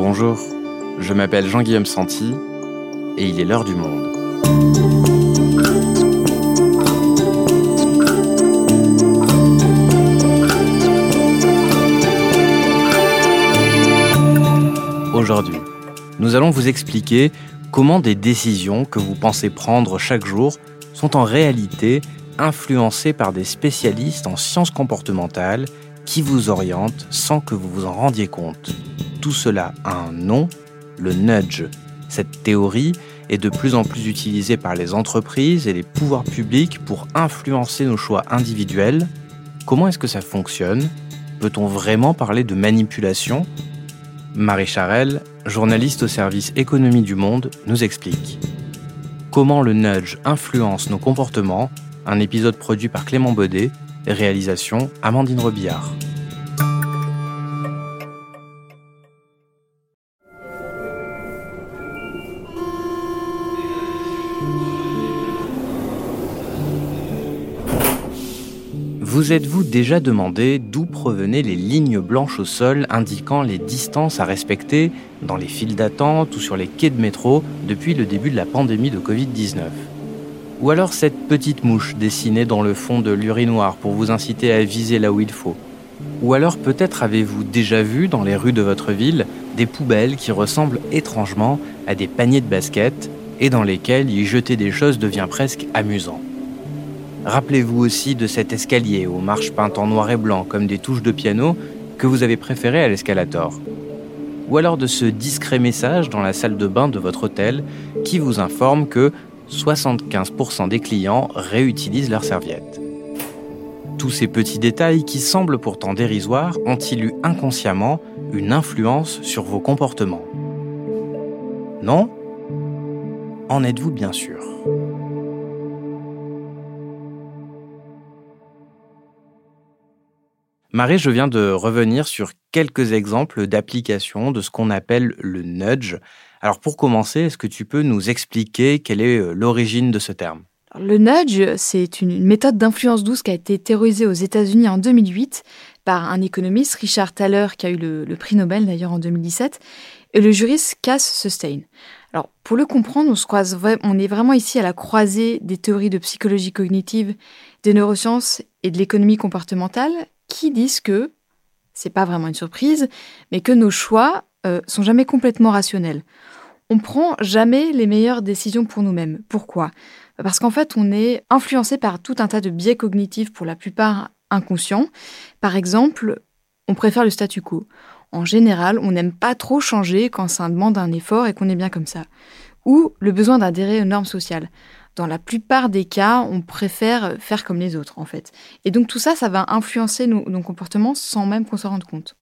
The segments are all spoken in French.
Bonjour, je m'appelle Jean-Guillaume Santi et il est l'heure du monde. Aujourd'hui, nous allons vous expliquer comment des décisions que vous pensez prendre chaque jour sont en réalité influencées par des spécialistes en sciences comportementales qui vous orientent sans que vous vous en rendiez compte. Tout cela a un nom, le nudge. Cette théorie est de plus en plus utilisée par les entreprises et les pouvoirs publics pour influencer nos choix individuels. Comment est-ce que ça fonctionne? Peut-on vraiment parler de manipulation? Marie Charelle, journaliste au service Économie du Monde, nous explique. Comment le nudge influence nos comportements, un épisode produit par Clément Baudet, réalisation Amandine Robillard. Vous êtes-vous déjà demandé d'où provenaient les lignes blanches au sol indiquant les distances à respecter dans les files d'attente ou sur les quais de métro depuis le début de la pandémie de Covid-19 Ou alors cette petite mouche dessinée dans le fond de l'urinoir pour vous inciter à viser là où il faut? Ou alors peut-être avez-vous déjà vu dans les rues de votre ville des poubelles qui ressemblent étrangement à des paniers de basket et dans lesquels y jeter des choses devient presque amusant? Rappelez-vous aussi de cet escalier aux marches peintes en noir et blanc comme des touches de piano que vous avez préféré à l'escalator. Ou alors de ce discret message dans la salle de bain de votre hôtel qui vous informe que 75% des clients réutilisent leurs serviettes. Tous ces petits détails qui semblent pourtant dérisoires ont-ils eu inconsciemment une influence sur vos comportements? Non? En êtes-vous bien sûr? Marie, je viens de revenir sur quelques exemples d'applications de ce qu'on appelle le nudge. Alors pour commencer, est-ce que tu peux nous expliquer quelle est euh, l'origine de ce terme? Le nudge, c'est une méthode d'influence douce qui a été théorisée aux États-Unis en 2008 par un économiste, Richard Thaler, qui a eu le, prix Nobel d'ailleurs en 2017, et le juriste Cass Sustain. Alors, pour le comprendre, on, se croise, on est vraiment ici à la croisée des théories de psychologie cognitive, des neurosciences et de l'économie comportementale, qui disent que, c'est pas vraiment une surprise, mais que nos choix euh, sont jamais complètement rationnels. On prend jamais les meilleures décisions pour nous-mêmes. Pourquoi? Parce qu'en fait, on est influencé par tout un tas de biais cognitifs, pour la plupart inconscients. Par exemple, on préfère le statu quo. En général, on n'aime pas trop changer quand ça demande un effort et qu'on est bien comme ça. Ou le besoin d'adhérer aux normes sociales dans la plupart des cas, on préfère faire comme les autres, en fait. Et donc tout ça, ça va influencer nos, comportements sans même qu'on s'en rende compte.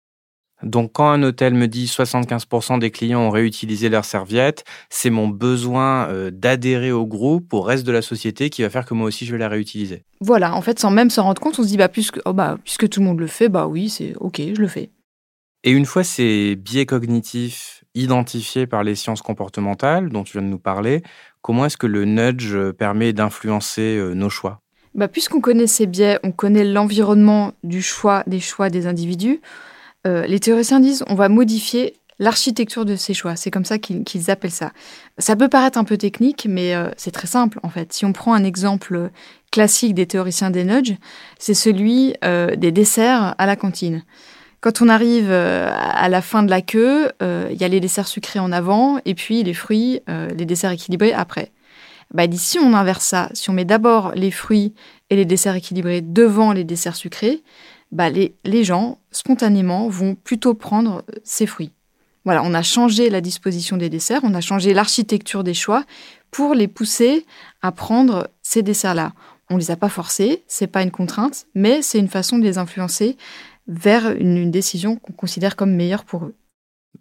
Donc quand un hôtel me dit 75% des clients ont réutilisé leurs serviettes, c'est mon besoin euh, d'adhérer au groupe, au reste de la société, qui va faire que moi aussi je vais la réutiliser. Voilà, en fait, sans même s'en rendre compte, on se dit, bah, puisque, oh, bah, puisque tout le monde le fait, bah oui, c'est ok, je le fais. Et une fois ces biais cognitifs identifiés par les sciences comportementales dont tu viens de nous parler, Comment est-ce que le nudge euh, permet d'influencer euh, nos choix? Bah, Puisqu'on connaît ces biais, on connaît l'environnement du choix, des choix des individus, euh, les théoriciens disent on va modifier l'architecture de ces choix. C'est comme ça qu'ils appellent ça. Ça peut paraître un peu technique, mais c'est très simple en fait. Si on prend un exemple classique des théoriciens des nudges, c'est celui des desserts à la cantine. Quand on arrive euh, à la fin de la queue, euh, il y a les desserts sucrés en avant et puis les fruits, euh, les desserts équilibrés après. Bah, on inverse ça. Si on met d'abord les fruits et les desserts équilibrés devant les desserts sucrés, bah, les, les gens, spontanément, vont plutôt prendre ces fruits. Voilà, on a changé la disposition des desserts, on a changé l'architecture des choix pour les pousser à prendre ces desserts-là. On ne les a pas forcés, c'est pas une contrainte, mais c'est une façon de les influencer vers une, décision qu'on considère comme meilleure pour eux.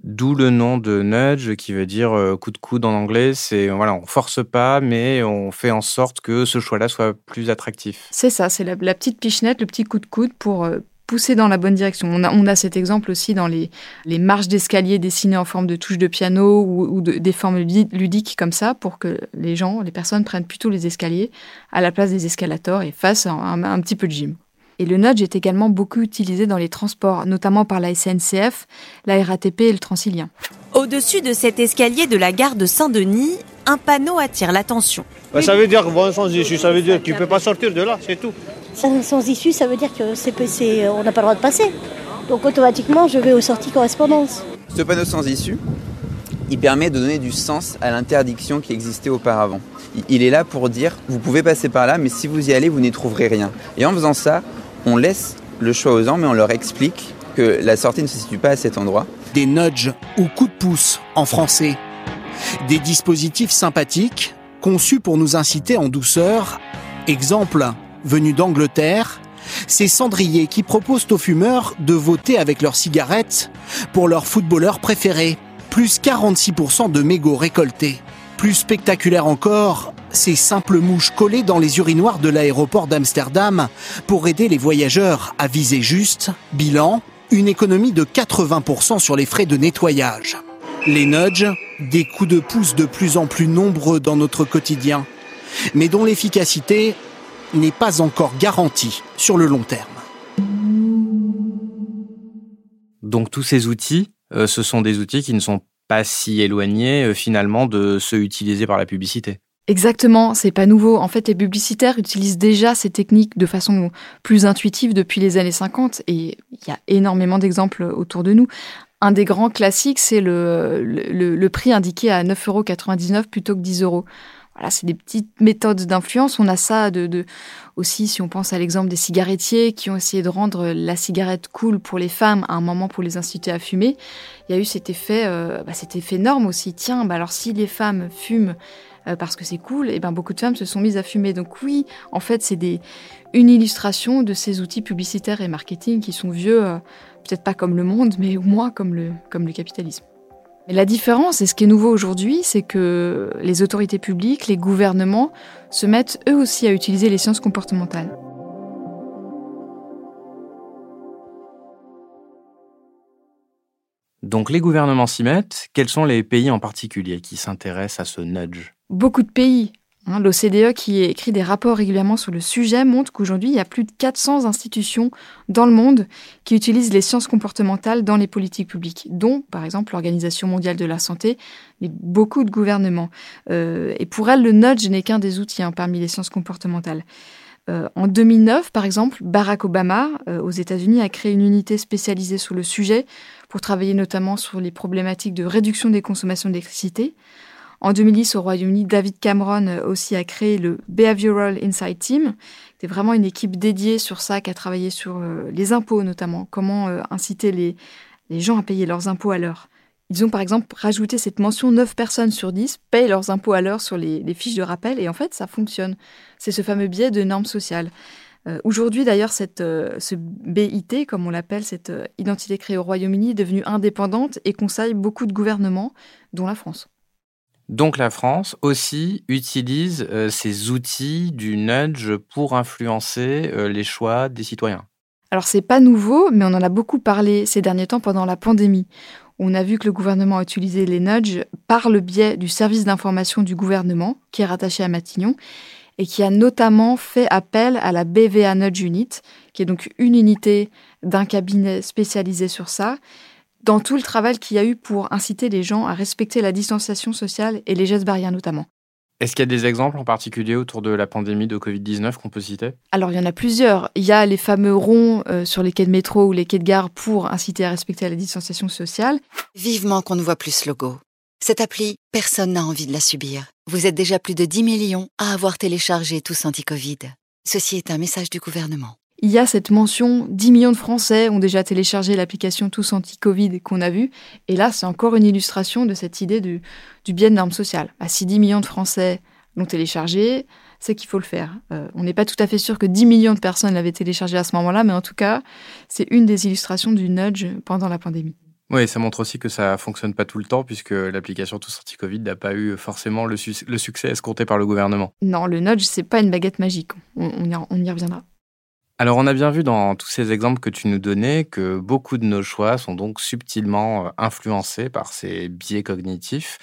D'où le nom de nudge qui veut dire euh, coup de coude en anglais. C'est voilà, on force pas, mais on fait en sorte que ce choix-là soit plus attractif. C'est ça, c'est la, petite pichenette, le petit coup de coude pour euh, pousser dans la bonne direction. On a, on a cet exemple aussi dans les, les marches d'escalier dessinées en forme de touche de piano ou, des formes ludiques comme ça pour que les gens, les personnes prennent plutôt les escaliers à la place des escalators et fassent un petit peu de gym. Et le nudge est également beaucoup utilisé dans les transports, notamment par la SNCF, la RATP et le Transilien. Au-dessus de cet escalier de la gare de Saint-Denis, un panneau attire l'attention. Bah, ça veut dire bon sans issue, ça veut dire que tu peux pas sortir de là, c'est tout. Sans, issue, ça veut dire que c'est, on n'a pas le droit de passer. Donc automatiquement, je vais aux sorties correspondance. Ce panneau sans issue, il permet de donner du sens à l'interdiction qui existait auparavant. Il est là pour dire, vous pouvez passer par là, mais si vous y allez, vous n'y trouverez rien. Et en faisant ça, on laisse le choix aux gens, mais on leur explique que la sortie ne se situe pas à cet endroit. Des nudges ou coups de pouce en français. Des dispositifs sympathiques conçus pour nous inciter en douceur. Exemple venu d'Angleterre, ces cendriers qui proposent aux fumeurs de voter avec leurs cigarettes pour leur footballeur préféré. Plus 46% de mégots récoltés. Plus spectaculaire encore, ces simples mouches collées dans les urinoirs de l'aéroport d'Amsterdam pour aider les voyageurs à viser juste. Bilan, une économie de 80% sur les frais de nettoyage. Les nudges, des coups de pouce de plus en plus nombreux dans notre quotidien, mais dont l'efficacité n'est pas encore garantie sur le long terme. Donc tous ces outils, euh, ce sont des outils qui ne sont pas si éloignés euh, finalement de ceux utilisés par la publicité. Exactement, c'est pas nouveau. En fait, les publicitaires utilisent déjà ces techniques de façon plus intuitive depuis les années 50 et il y a énormément d'exemples autour de nous. Un des grands classiques, c'est le, le, prix indiqué à 9,99 euros plutôt que 10 euros. Voilà, c'est des petites méthodes d'influence. On a ça de, aussi, si on pense à l'exemple des cigarettiers qui ont essayé de rendre la cigarette cool pour les femmes à un moment pour les inciter à fumer. Il y a eu cet effet, euh, bah, cet effet norme aussi. Tiens, bah alors si les femmes fument euh, parce que c'est cool, et ben beaucoup de femmes se sont mises à fumer. Donc oui, en fait, c'est des une illustration de ces outils publicitaires et marketing qui sont vieux, euh, peut-être pas comme le monde, mais au moins comme le capitalisme. Mais la différence, et ce qui est nouveau aujourd'hui, c'est que les autorités publiques, les gouvernements se mettent eux aussi à utiliser les sciences comportementales. Donc les gouvernements s'y mettent. Quels sont les pays en particulier qui s'intéressent à ce nudge? Beaucoup de pays. Hein, L'OCDE, qui écrit des rapports régulièrement sur le sujet, montre qu'aujourd'hui, il y a plus de 400 institutions dans le monde qui utilisent les sciences comportementales dans les politiques publiques, dont, par exemple, l'Organisation mondiale de la santé, mais beaucoup de gouvernements. Euh, et pour elle, le nudge n'est qu'un des outils hein, parmi les sciences comportementales. Euh, en 2009, par exemple, Barack Obama, euh, aux États-Unis, a créé une unité spécialisée sur le sujet pour travailler notamment sur les problématiques de réduction des consommations d'électricité. En 2010, au Royaume-Uni, David Cameron euh, aussi a créé le Behavioral Insight Team. C'est vraiment une équipe dédiée sur ça qui a travaillé sur euh, les impôts notamment, comment euh, inciter les, gens à payer leurs impôts à l'heure. Ils ont par exemple rajouté cette mention 9 personnes sur 10 payent leurs impôts à l'heure sur les, fiches de rappel et en fait ça fonctionne. C'est ce fameux biais de normes sociales. Aujourd'hui d'ailleurs, ce BIT, comme on l'appelle, cette identité créée au Royaume-Uni, est devenue indépendante et conseille beaucoup de gouvernements, dont la France. Donc la France aussi utilise euh, ces outils du nudge pour influencer euh, les choix des citoyens. Alors c'est pas nouveau, mais on en a beaucoup parlé ces derniers temps pendant la pandémie. On a vu que le gouvernement a utilisé les nudges par le biais du service d'information du gouvernement, qui est rattaché à Matignon, et qui a notamment fait appel à la BVA Nudge Unit, qui est donc une unité d'un cabinet spécialisé sur ça, dans tout le travail qu'il y a eu pour inciter les gens à respecter la distanciation sociale et les gestes barrières notamment. Est-ce qu'il y a des exemples en particulier autour de la pandémie de Covid-19 qu'on peut citer? Alors il y en a plusieurs. Il y a les fameux ronds euh, sur les quais de métro ou les quais de gare pour inciter à respecter la distanciation sociale. Vivement qu'on ne voit plus ce logo. Cette appli, personne n'a envie de la subir. Vous êtes déjà plus de 10 millions à avoir téléchargé Tous Anti-Covid. Ceci est un message du gouvernement il y a cette mention 10 millions de Français ont déjà téléchargé l'application Tous Anti-Covid qu'on a vue. Et là, c'est encore une illustration de cette idée du, du biais de normes sociales. Ah, si 10 millions de Français l'ont téléchargé, c'est qu'il faut le faire. Euh, on n'est pas tout à fait sûr que 10 millions de personnes l'avaient téléchargé à ce moment-là, mais en tout cas, c'est une des illustrations du nudge pendant la pandémie. Oui, ça montre aussi que ça fonctionne pas tout le temps, puisque l'application Tous Anti-Covid n'a pas eu forcément le, succès escompté par le gouvernement. Non, le nudge, c'est pas une baguette magique. on y reviendra. Alors on a bien vu dans tous ces exemples que tu nous donnais que beaucoup de nos choix sont donc subtilement euh, influencés par ces biais cognitifs.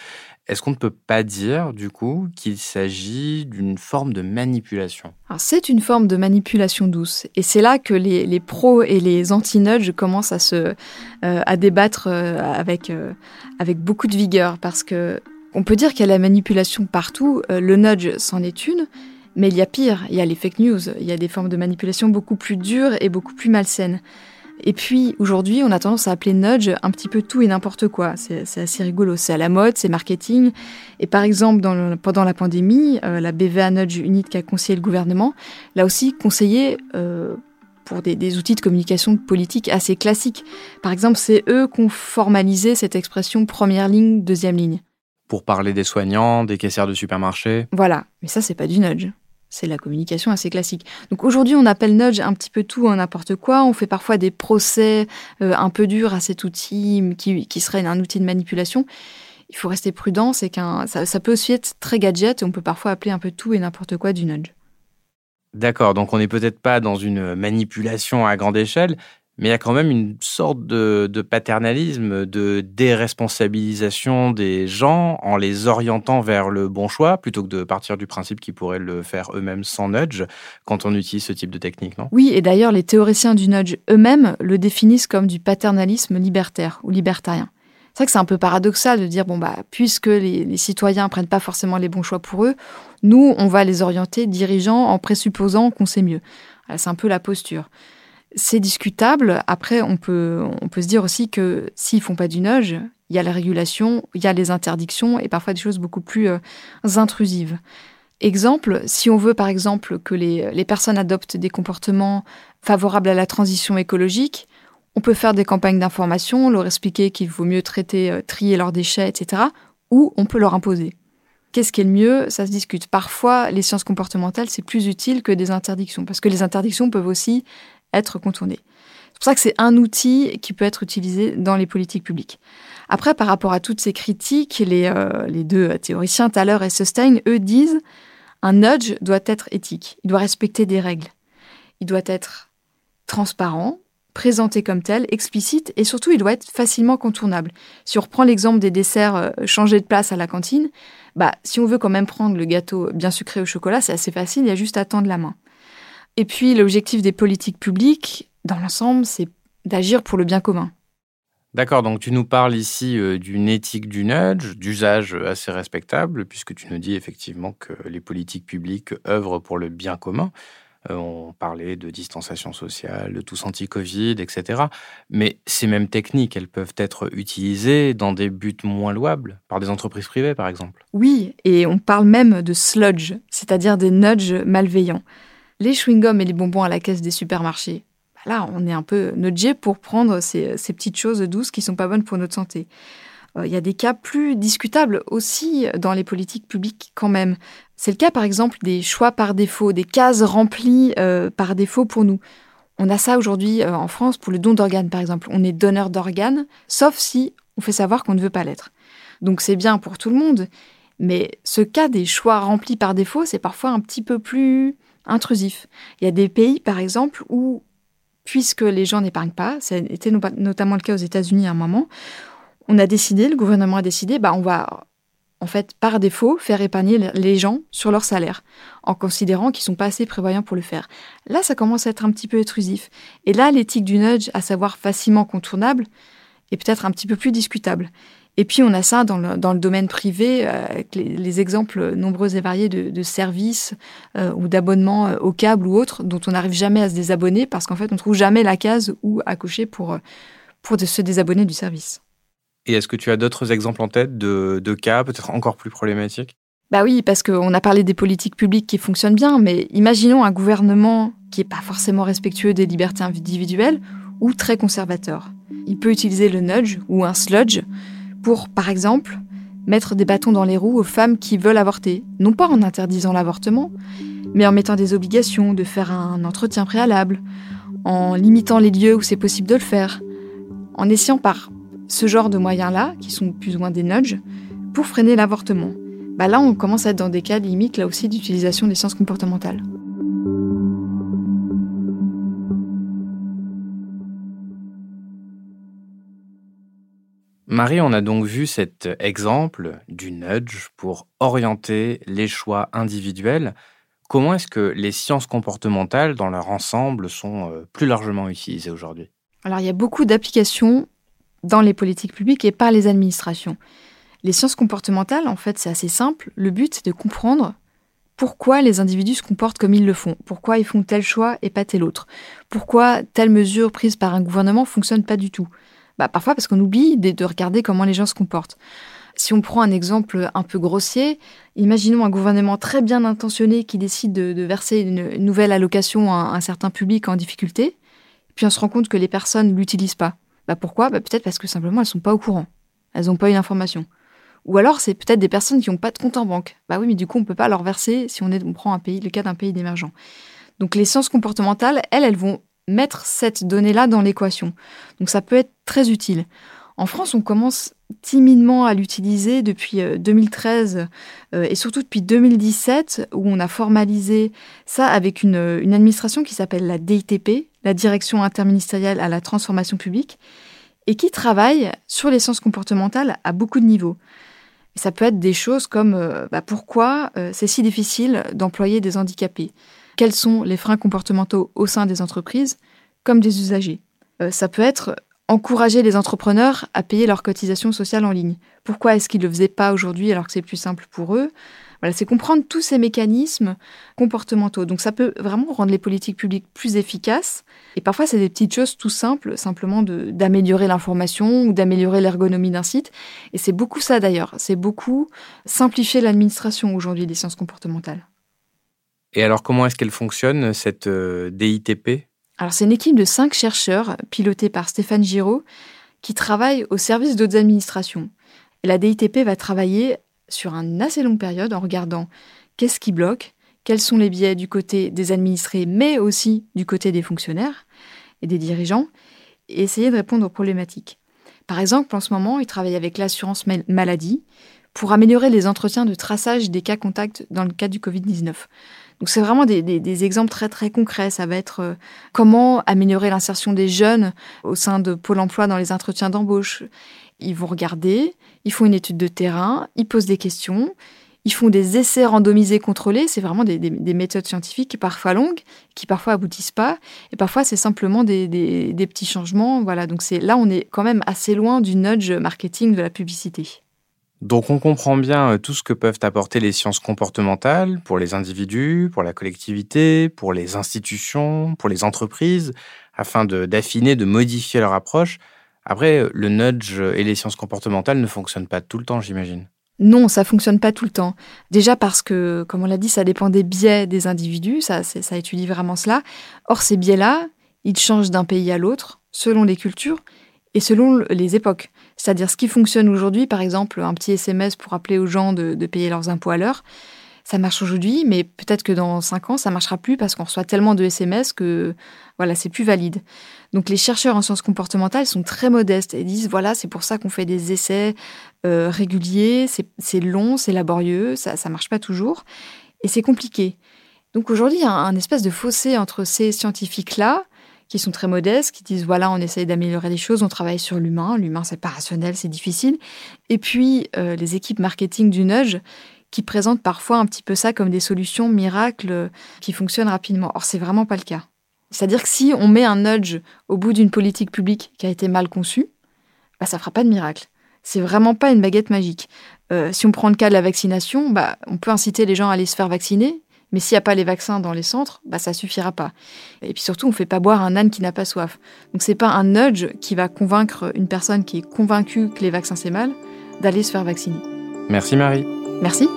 Est-ce qu'on ne peut pas dire, du coup, qu'il s'agit d'une forme de manipulation? C'est une forme de manipulation douce. Et c'est là que les, pros et les anti-nudge commencent à, se, euh, à débattre euh, avec, avec beaucoup de vigueur. Parce que on peut dire qu'il y a la manipulation partout. le nudge, c'en est une. Mais il y a pire. Il y a les fake news. Il y a des formes de manipulation beaucoup plus dures et beaucoup plus malsaines. Et puis aujourd'hui, on a tendance à appeler nudge un petit peu tout et n'importe quoi. C'est assez rigolo. C'est à la mode, c'est marketing. Et par exemple, pendant la pandémie, euh, la BVA Nudge Unit qui a conseillé le gouvernement l'a aussi conseillé euh, pour des, outils de communication politique assez classiques. Par exemple, c'est eux qui ont formalisé cette expression première ligne, deuxième ligne. Pour parler des soignants, des caissières de supermarché. Voilà, mais ça, c'est pas du nudge. C'est la communication assez classique. Donc aujourd'hui, on appelle nudge un petit peu tout, n'importe quoi. On fait parfois des procès euh, un peu durs à cet outil qui, serait un outil de manipulation. Il faut rester prudent, c'est qu'un ça, peut aussi être très gadget et on peut parfois appeler un peu tout et n'importe quoi du nudge. D'accord, donc on n'est peut-être pas dans une manipulation à grande échelle, mais il y a quand même une sorte de, paternalisme, de déresponsabilisation des gens en les orientant vers le bon choix, plutôt que de partir du principe qu'ils pourraient le faire eux-mêmes sans nudge, quand on utilise ce type de technique, non? Oui, et d'ailleurs, les théoriciens du nudge eux-mêmes le définissent comme du paternalisme libertaire ou libertarien. C'est vrai que c'est un peu paradoxal de dire, bon, bah, puisque les, les citoyens prennent pas forcément les bons choix pour eux, nous, on va les orienter dirigeants en présupposant qu'on sait mieux. C'est un peu la posture c'est discutable. Après, on peut, se dire aussi que s'ils font pas du nudge, il y a la régulation, il y a les interdictions et parfois des choses beaucoup plus euh, intrusives. Exemple, si on veut par exemple que les, les, personnes adoptent des comportements favorables à la transition écologique, on peut faire des campagnes d'information, leur expliquer qu'il vaut mieux traiter, euh, trier leurs déchets, etc. Ou on peut leur imposer. Qu'est-ce qui est le mieux? Ça se discute. Parfois, les sciences comportementales, c'est plus utile que des interdictions, parce que les interdictions peuvent aussi être contourné. C'est pour ça que c'est un outil qui peut être utilisé dans les politiques publiques. Après, par rapport à toutes ces critiques, les, euh, deux théoriciens, Thaler et Sustain, eux disent un nudge doit être éthique, il doit respecter des règles, il doit être transparent, présenté comme tel, explicite, et surtout il doit être facilement contournable. Si on reprend l'exemple des desserts euh, changés de place à la cantine, bah, si on veut quand même prendre le gâteau bien sucré au chocolat, c'est assez facile, il y a juste à tendre la main. Et puis l'objectif des politiques publiques, dans l'ensemble, c'est d'agir pour le bien commun. D'accord, donc tu nous parles ici euh, d'une éthique du nudge, d'usage assez respectable, puisque tu nous dis effectivement que les politiques publiques œuvrent pour le bien commun. Euh, on parlait de distanciation sociale, de tous anti-Covid, etc. Mais ces mêmes techniques, elles peuvent être utilisées dans des buts moins louables, par des entreprises privées par exemple. Oui, et on parle même de sludge, c'est-à-dire des nudges malveillants les chewing-gums et les bonbons à la caisse des supermarchés. Bah là, on est un peu nudgé pour prendre ces, petites choses douces qui sont pas bonnes pour notre santé. Euh, il y a des cas plus discutables aussi dans les politiques publiques quand même. C'est le cas par exemple des choix par défaut, des cases remplies euh, par défaut pour nous. On a ça aujourd'hui euh, en France pour le don d'organes par exemple. On est donneur d'organes, sauf si on fait savoir qu'on ne veut pas l'être. Donc c'est bien pour tout le monde, mais ce cas des choix remplis par défaut, c'est parfois un petit peu plus intrusif. Il y a des pays, par exemple, où, puisque les gens n'épargnent pas, ça a été notamment le cas aux États-Unis à un moment, on a décidé, le gouvernement a décidé, bah, on va en fait, par défaut, faire épargner les gens sur leur salaire, en considérant qu'ils sont pas assez prévoyants pour le faire. Là, ça commence à être un petit peu intrusif. Et là, l'éthique du nudge, à savoir facilement contournable, est peut-être un petit peu plus discutable. Et puis on a ça dans le, dans le domaine privé, euh, avec les, exemples nombreux et variés de, services euh, ou d'abonnements euh, au câble ou autres, dont on n'arrive jamais à se désabonner parce qu'en fait on trouve jamais la case où à cocher pour, pour se désabonner du service. Et est-ce que tu as d'autres exemples en tête de, de cas peut-être encore plus problématiques? Bah oui, parce qu'on a parlé des politiques publiques qui fonctionnent bien, mais imaginons un gouvernement qui n'est pas forcément respectueux des libertés individuelles ou très conservateur. Il peut utiliser le nudge ou un sludge pour, par exemple, mettre des bâtons dans les roues aux femmes qui veulent avorter, non pas en interdisant l'avortement, mais en mettant des obligations de faire un entretien préalable, en limitant les lieux où c'est possible de le faire, en essayant par ce genre de moyens-là, qui sont plus ou moins des nudges, pour freiner l'avortement. Bah là, on commence à être dans des cas limites, là aussi, d'utilisation des sciences comportementales. Marie, on a donc vu cet exemple du nudge pour orienter les choix individuels. Comment est-ce que les sciences comportementales, dans leur ensemble, sont euh, plus largement utilisées aujourd'hui? Alors, il y a beaucoup d'applications dans les politiques publiques et par les administrations. Les sciences comportementales, en fait, c'est assez simple. Le but, c'est de comprendre pourquoi les individus se comportent comme ils le font, pourquoi ils font tel choix et pas tel autre, pourquoi telle mesure prise par un gouvernement fonctionne pas du tout. Bah, parfois parce qu'on oublie de, regarder comment les gens se comportent. Si on prend un exemple un peu grossier, imaginons un gouvernement très bien intentionné qui décide de, verser une, nouvelle allocation à un certain public en difficulté, puis on se rend compte que les personnes ne l'utilisent pas. Bah pourquoi? Bah Peut-être parce que simplement elles sont pas au courant. Elles n'ont pas eu l'information. Ou alors c'est peut-être des personnes qui n'ont pas de compte en banque. Bah oui, mais du coup on peut pas leur verser si on prend un pays, le cas d'un pays d'émergent. Donc les sciences comportementales, elles, elles vont mettre cette donnée-là dans l'équation. Donc ça peut être très utile. En France, on commence timidement à l'utiliser depuis 2013 euh, euh, et surtout depuis 2017 où on a formalisé ça avec une, une administration qui s'appelle la DITP, la Direction interministérielle à la transformation publique, et qui travaille sur les sciences comportementales à beaucoup de niveaux. ça peut être des choses comme euh, bah, pourquoi c'est si difficile d'employer des handicapés? Quels sont les freins comportementaux au sein des entreprises comme des usagers. Euh, ça peut être encourager les entrepreneurs à payer leurs cotisations sociales en ligne. Pourquoi est-ce qu'ils ne le faisaient pas aujourd'hui alors que c'est plus simple pour eux? Voilà, c'est comprendre tous ces mécanismes comportementaux. Donc ça peut vraiment rendre les politiques publiques plus efficaces. Et parfois, c'est des petites choses tout simples, simplement d'améliorer l'information ou d'améliorer l'ergonomie d'un site. Et c'est beaucoup ça d'ailleurs. C'est beaucoup simplifier l'administration aujourd'hui des sciences comportementales. Et alors, comment est-ce qu'elle fonctionne, cette euh, DITP Alors, c'est une équipe de cinq chercheurs, pilotée par Stéphane Giraud, qui travaille au service d'autres administrations. Et la DITP va travailler sur une assez longue période en regardant qu'est-ce qui bloque, quels sont les biais du côté des administrés, mais aussi du côté des fonctionnaires et des dirigeants, et essayer de répondre aux problématiques. Par exemple, en ce moment, il travaille avec l'assurance maladie pour améliorer les entretiens de traçage des cas contacts dans le cas du Covid-19. Donc c'est vraiment des, exemples très très concrets. Ça va être euh, comment améliorer l'insertion des jeunes au sein de Pôle Emploi dans les entretiens d'embauche. Ils vont regarder, ils font une étude de terrain, ils posent des questions, ils font des essais randomisés contrôlés. C'est vraiment des, méthodes scientifiques parfois longues, qui parfois aboutissent pas, et parfois c'est simplement des, petits changements. Voilà. Donc c'est là on est quand même assez loin du nudge marketing de la publicité. Donc on comprend bien euh, tout ce que peuvent apporter les sciences comportementales pour les individus, pour la collectivité, pour les institutions, pour les entreprises, afin d'affiner, de, modifier leur approche. Après, euh, le nudge et les sciences comportementales ne fonctionnent pas tout le temps, j'imagine. Non, ça fonctionne pas tout le temps. Déjà parce que, comme on l'a dit, ça dépend des biais des individus, ça, ça étudie vraiment cela. Or, ces biais-là, ils changent d'un pays à l'autre, selon les cultures et selon les époques. C'est-à-dire ce qui fonctionne aujourd'hui, par exemple, un petit SMS pour appeler aux gens de, payer leurs impôts à l'heure, ça marche aujourd'hui, mais peut-être que dans cinq ans, ça marchera plus parce qu'on reçoit tellement de SMS que voilà, c'est plus valide. Donc les chercheurs en sciences comportementales sont très modestes et disent voilà, c'est pour ça qu'on fait des essais euh, réguliers, c'est long, c'est laborieux, ça ne marche pas toujours et c'est compliqué. Donc aujourd'hui, il y a un espèce de fossé entre ces scientifiques-là qui sont très modestes, qui disent voilà, on essaye d'améliorer les choses, on travaille sur l'humain. L'humain, c'est pas rationnel, c'est difficile. Et puis, euh, les équipes marketing du nudge qui présentent parfois un petit peu ça comme des solutions miracles qui fonctionnent rapidement. Or, c'est vraiment pas le cas. C'est-à-dire que si on met un nudge au bout d'une politique publique qui a été mal conçue, bah, ça fera pas de miracle. C'est vraiment pas une baguette magique. Euh, si on prend le cas de la vaccination, bah, on peut inciter les gens à aller se faire vacciner, mais s'il n'y a pas les vaccins dans les centres, bah, ça suffira pas. Et puis surtout, on ne fait pas boire un âne qui n'a pas soif. Donc c'est pas un nudge qui va convaincre une personne qui est convaincue que les vaccins c'est mal d'aller se faire vacciner. Merci Marie. Merci.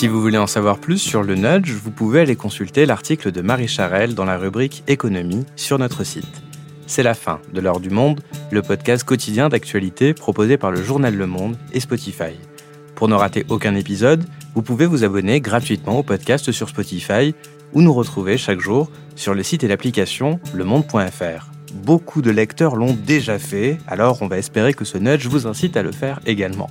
Si vous voulez en savoir plus sur le nudge, vous pouvez aller consulter l'article de Marie Charelle dans la rubrique Économie sur notre site. C'est la fin de l'heure du monde, le podcast quotidien d'actualité proposé par le journal Le Monde et Spotify. Pour ne rater aucun épisode, vous pouvez vous abonner gratuitement au podcast sur Spotify ou nous retrouver chaque jour sur le site et l'application lemonde.fr. Beaucoup de lecteurs l'ont déjà fait, alors on va espérer que ce nudge vous incite à le faire également.